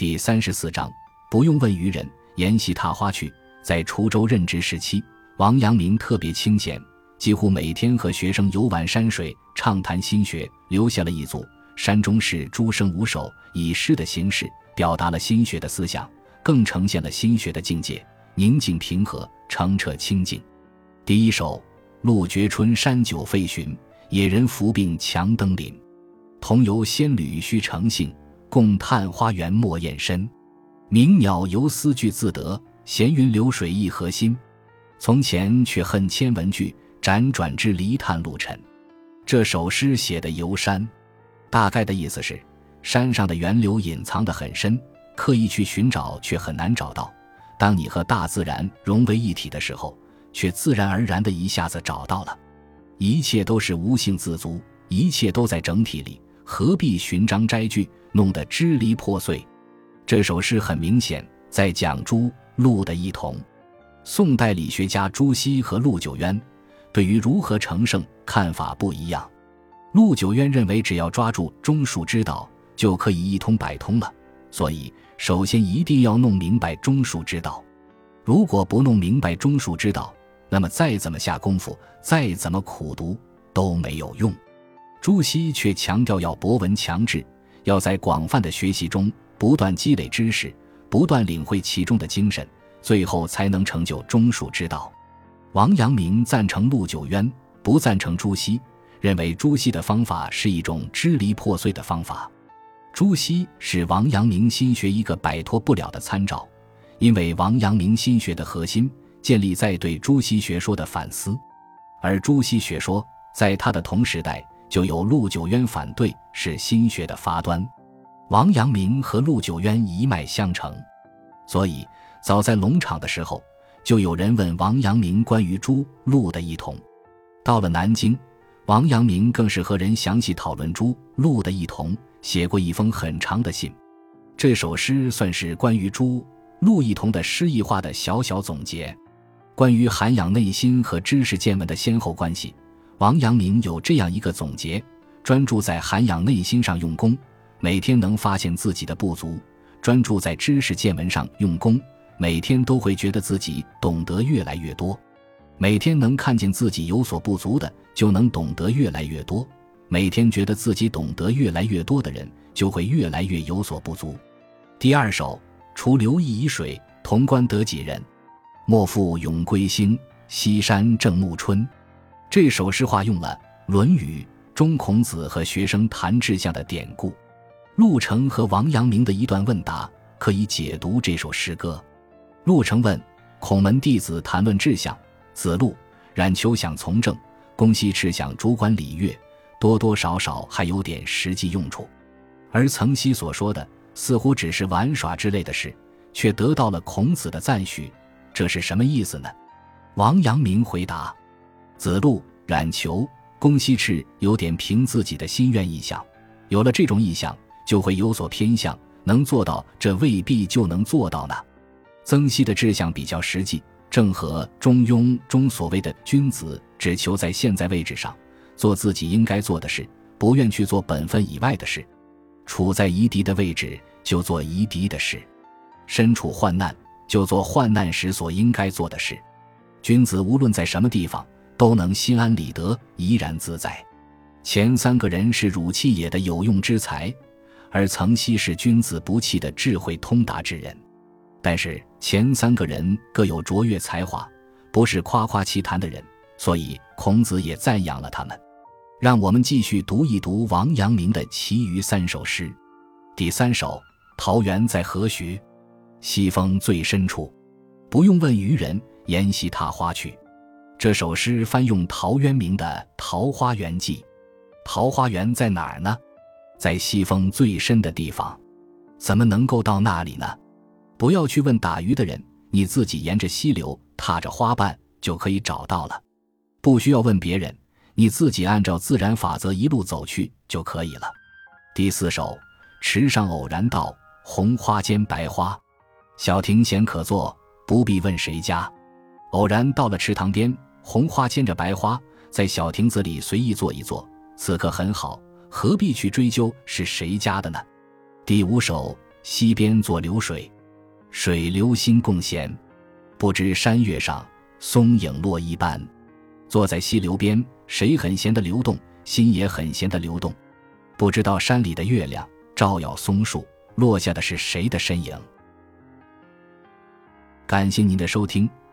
第三十四章，不用问渔人，沿溪踏花去。在滁州任职时期，王阳明特别清闲，几乎每天和学生游玩山水，畅谈心学，留下了一组《山中事诸生五首》，以诗的形式表达了心学的思想，更呈现了心学的境界：宁静平和，澄澈清净。第一首：陆绝春山酒废寻，野人伏病强登临。同游仙侣须成性，共探花园莫厌身。鸣鸟游思句自得，闲云流水一何心。从前却恨千文句，辗转至离叹路尘。这首诗写的游山，大概的意思是：山上的源流隐藏得很深，刻意去寻找却很难找到。当你和大自然融为一体的时候，却自然而然的一下子找到了。一切都是无性自足，一切都在整体里。何必寻章摘句，弄得支离破碎？这首诗很明显在讲朱陆的异同。宋代理学家朱熹和陆九渊对于如何成圣看法不一样。陆九渊认为，只要抓住中恕之道，就可以一通百通了。所以，首先一定要弄明白中恕之道。如果不弄明白中恕之道，那么再怎么下功夫，再怎么苦读都没有用。朱熹却强调要博闻强志，要在广泛的学习中不断积累知识，不断领会其中的精神，最后才能成就中恕之道。王阳明赞成陆九渊，不赞成朱熹，认为朱熹的方法是一种支离破碎的方法。朱熹是王阳明心学一个摆脱不了的参照，因为王阳明心学的核心建立在对朱熹学说的反思，而朱熹学说在他的同时代。就有陆九渊反对，是心学的发端。王阳明和陆九渊一脉相承，所以早在龙场的时候，就有人问王阳明关于朱陆的异同。到了南京，王阳明更是和人详细讨论朱陆的异同，写过一封很长的信。这首诗算是关于朱陆异同的诗意化的小小总结。关于涵养内心和知识见闻的先后关系。王阳明有这样一个总结：专注在涵养内心上用功，每天能发现自己的不足；专注在知识见闻上用功，每天都会觉得自己懂得越来越多。每天能看见自己有所不足的，就能懂得越来越多；每天觉得自己懂得越来越多的人，就会越来越有所不足。第二首：除留意以水，潼关得几人？莫负永归兴，西山正暮春。这首诗化用了《论语》中孔子和学生谈志向的典故。陆程和王阳明的一段问答可以解读这首诗歌。陆程问孔门弟子谈论志向，子路、冉求想从政，公西赤想主管礼乐，多多少少还有点实际用处。而曾皙所说的似乎只是玩耍之类的事，却得到了孔子的赞许，这是什么意思呢？王阳明回答。子路、冉求、公西赤有点凭自己的心愿意向，有了这种意向，就会有所偏向，能做到这未必就能做到呢。曾皙的志向比较实际，正和《中庸》中所谓的君子只求在现在位置上做自己应该做的事，不愿去做本分以外的事；处在夷狄的位置就做夷狄的事；身处患难就做患难时所应该做的事。君子无论在什么地方。都能心安理得，怡然自在。前三个人是汝气也的有用之才，而曾皙是君子不器的智慧通达之人。但是前三个人各有卓越才华，不是夸夸其谈的人，所以孔子也赞扬了他们。让我们继续读一读王阳明的其余三首诗。第三首《桃源在何许》，西风最深处，不用问渔人，沿溪踏花去。这首诗翻用陶渊明的《桃花源记》，桃花源在哪儿呢？在西风最深的地方，怎么能够到那里呢？不要去问打鱼的人，你自己沿着溪流，踏着花瓣就可以找到了。不需要问别人，你自己按照自然法则一路走去就可以了。第四首，池上偶然到，红花间白花，小亭闲可坐，不必问谁家。偶然到了池塘边。红花牵着白花，在小亭子里随意坐一坐，此刻很好，何必去追究是谁家的呢？第五首溪边坐流水，水流心共闲。不知山月上，松影落一般。坐在溪流边，谁很闲的流动，心也很闲的流动。不知道山里的月亮照耀松树，落下的是谁的身影？感谢您的收听，